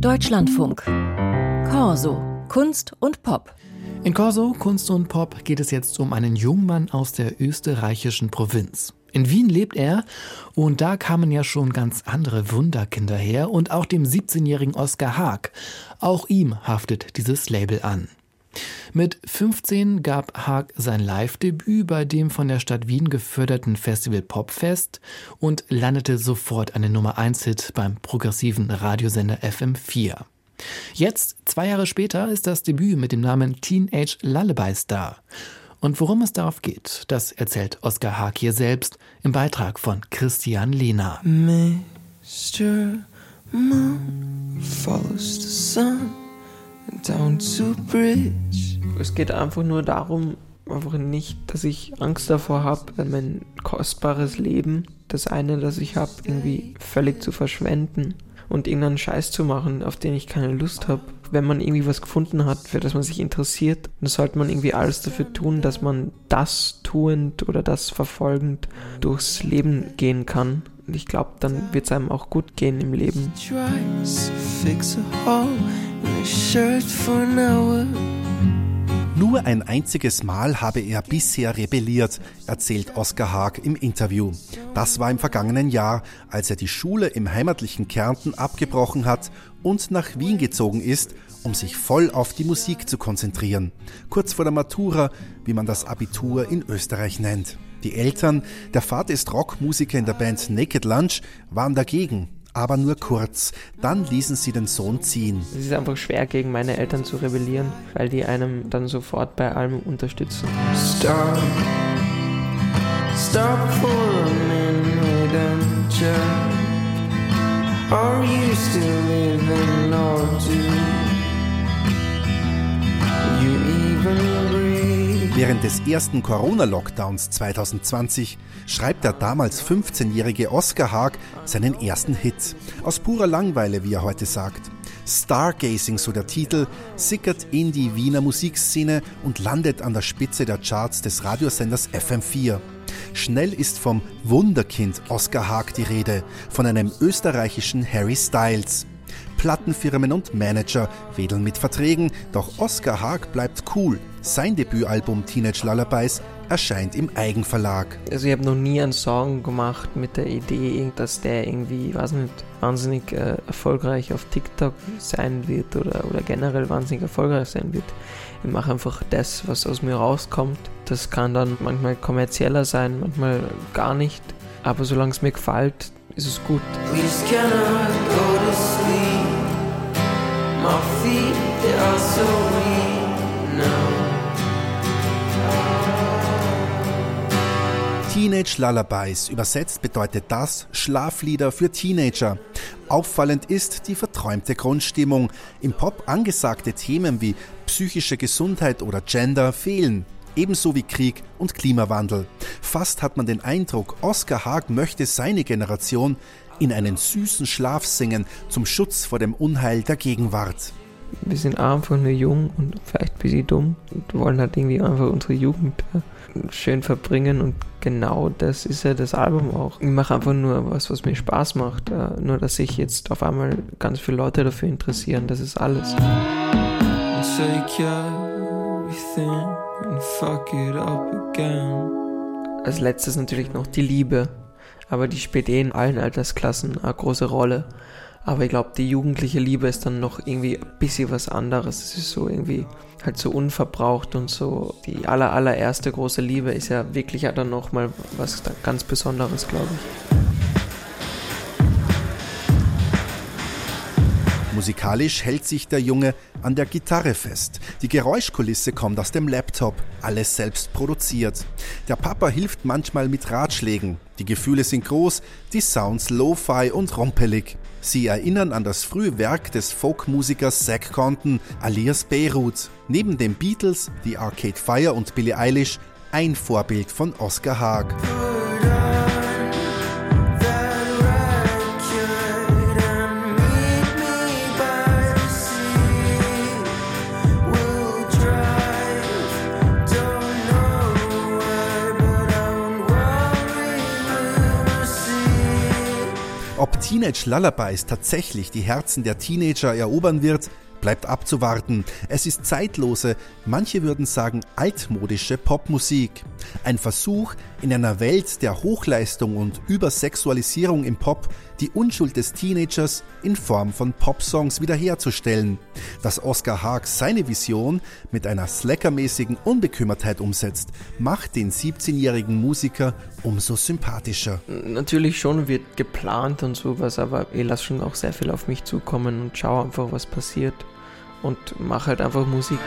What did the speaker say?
Deutschlandfunk. Corso. Kunst und Pop. In Corso, Kunst und Pop geht es jetzt um einen Jungmann aus der österreichischen Provinz. In Wien lebt er und da kamen ja schon ganz andere Wunderkinder her und auch dem 17-jährigen Oskar Haag. Auch ihm haftet dieses Label an. Mit 15 gab Haag sein Live-Debüt bei dem von der Stadt Wien geförderten Festival Popfest und landete sofort einen Nummer-1-Hit beim progressiven Radiosender FM4. Jetzt, zwei Jahre später, ist das Debüt mit dem Namen Teenage Lullaby Star. Und worum es darauf geht, das erzählt Oskar Haag hier selbst im Beitrag von Christian Lehner. Mr. Moon follows the sun down to bridge. Es geht einfach nur darum, einfach nicht, dass ich Angst davor habe, mein kostbares Leben, das eine, das ich habe, irgendwie völlig zu verschwenden und irgendeinen Scheiß zu machen, auf den ich keine Lust habe. Wenn man irgendwie was gefunden hat, für das man sich interessiert, dann sollte man irgendwie alles dafür tun, dass man das tuend oder das verfolgend durchs Leben gehen kann. Und ich glaube, dann wird es einem auch gut gehen im Leben. Nur ein einziges Mal habe er bisher rebelliert, erzählt Oskar Haag im Interview. Das war im vergangenen Jahr, als er die Schule im heimatlichen Kärnten abgebrochen hat und nach Wien gezogen ist, um sich voll auf die Musik zu konzentrieren. Kurz vor der Matura, wie man das Abitur in Österreich nennt. Die Eltern, der Vater ist Rockmusiker in der Band Naked Lunch, waren dagegen aber nur kurz. Dann ließen sie den Sohn ziehen. Es ist einfach schwer, gegen meine Eltern zu rebellieren, weil die einem dann sofort bei allem unterstützen. Stop, stop for a minute and check. Are you still living or do you even breathe? Während des ersten Corona-Lockdowns 2020 schreibt der damals 15-jährige Oscar Haag seinen ersten Hit. Aus purer Langweile, wie er heute sagt. Stargazing, so der Titel, sickert in die Wiener Musikszene und landet an der Spitze der Charts des Radiosenders FM4. Schnell ist vom Wunderkind Oscar Haag die Rede, von einem österreichischen Harry Styles. Plattenfirmen und Manager wedeln mit Verträgen, doch Oscar Haag bleibt cool. Sein Debütalbum Teenage Lullabies erscheint im Eigenverlag. Also ich habe noch nie einen Song gemacht mit der Idee, dass der irgendwie, weiß nicht, wahnsinnig äh, erfolgreich auf TikTok sein wird oder, oder generell wahnsinnig erfolgreich sein wird. Ich mache einfach das, was aus mir rauskommt. Das kann dann manchmal kommerzieller sein, manchmal gar nicht. Aber solange es mir gefällt, ist es gut. We just cannot go to sleep. My feet, they are so weak now. Teenage Lullabies übersetzt bedeutet das Schlaflieder für Teenager. Auffallend ist die verträumte Grundstimmung. Im Pop angesagte Themen wie psychische Gesundheit oder Gender fehlen. Ebenso wie Krieg und Klimawandel. Fast hat man den Eindruck, Oscar Haag möchte seine Generation in einen süßen Schlaf singen zum Schutz vor dem Unheil der Gegenwart. Wir sind einfach nur jung und vielleicht ein bisschen dumm und wollen halt irgendwie einfach unsere Jugend schön verbringen und genau das ist ja das Album auch. Ich mache einfach nur was, was mir Spaß macht. Äh, nur, dass sich jetzt auf einmal ganz viele Leute dafür interessieren, das ist alles. Als letztes natürlich noch die Liebe, aber die spielt eh in allen Altersklassen eine große Rolle. Aber ich glaube, die jugendliche Liebe ist dann noch irgendwie ein bisschen was anderes. Es ist so irgendwie halt so unverbraucht und so. Die aller, allererste große Liebe ist ja wirklich ja dann nochmal was ganz Besonderes, glaube ich. Musikalisch hält sich der Junge an der Gitarre fest. Die Geräuschkulisse kommt aus dem Laptop, alles selbst produziert. Der Papa hilft manchmal mit Ratschlägen. Die Gefühle sind groß, die Sounds lo-fi und rompelig. Sie erinnern an das frühe Werk des Folkmusikers Zack Compton alias Beirut. Neben den Beatles, The Arcade Fire und Billie Eilish ein Vorbild von Oscar Haag. Teenage Lullabies tatsächlich die Herzen der Teenager erobern wird, bleibt abzuwarten. Es ist zeitlose, manche würden sagen altmodische Popmusik. Ein Versuch, in einer Welt der Hochleistung und Übersexualisierung im Pop die Unschuld des Teenagers in Form von Popsongs wiederherzustellen. Dass Oscar Haag seine Vision mit einer slackermäßigen Unbekümmertheit umsetzt, macht den 17-jährigen Musiker umso sympathischer. Natürlich schon wird geplant und sowas, aber ich lasse schon auch sehr viel auf mich zukommen und schaue einfach, was passiert und mache halt einfach Musik.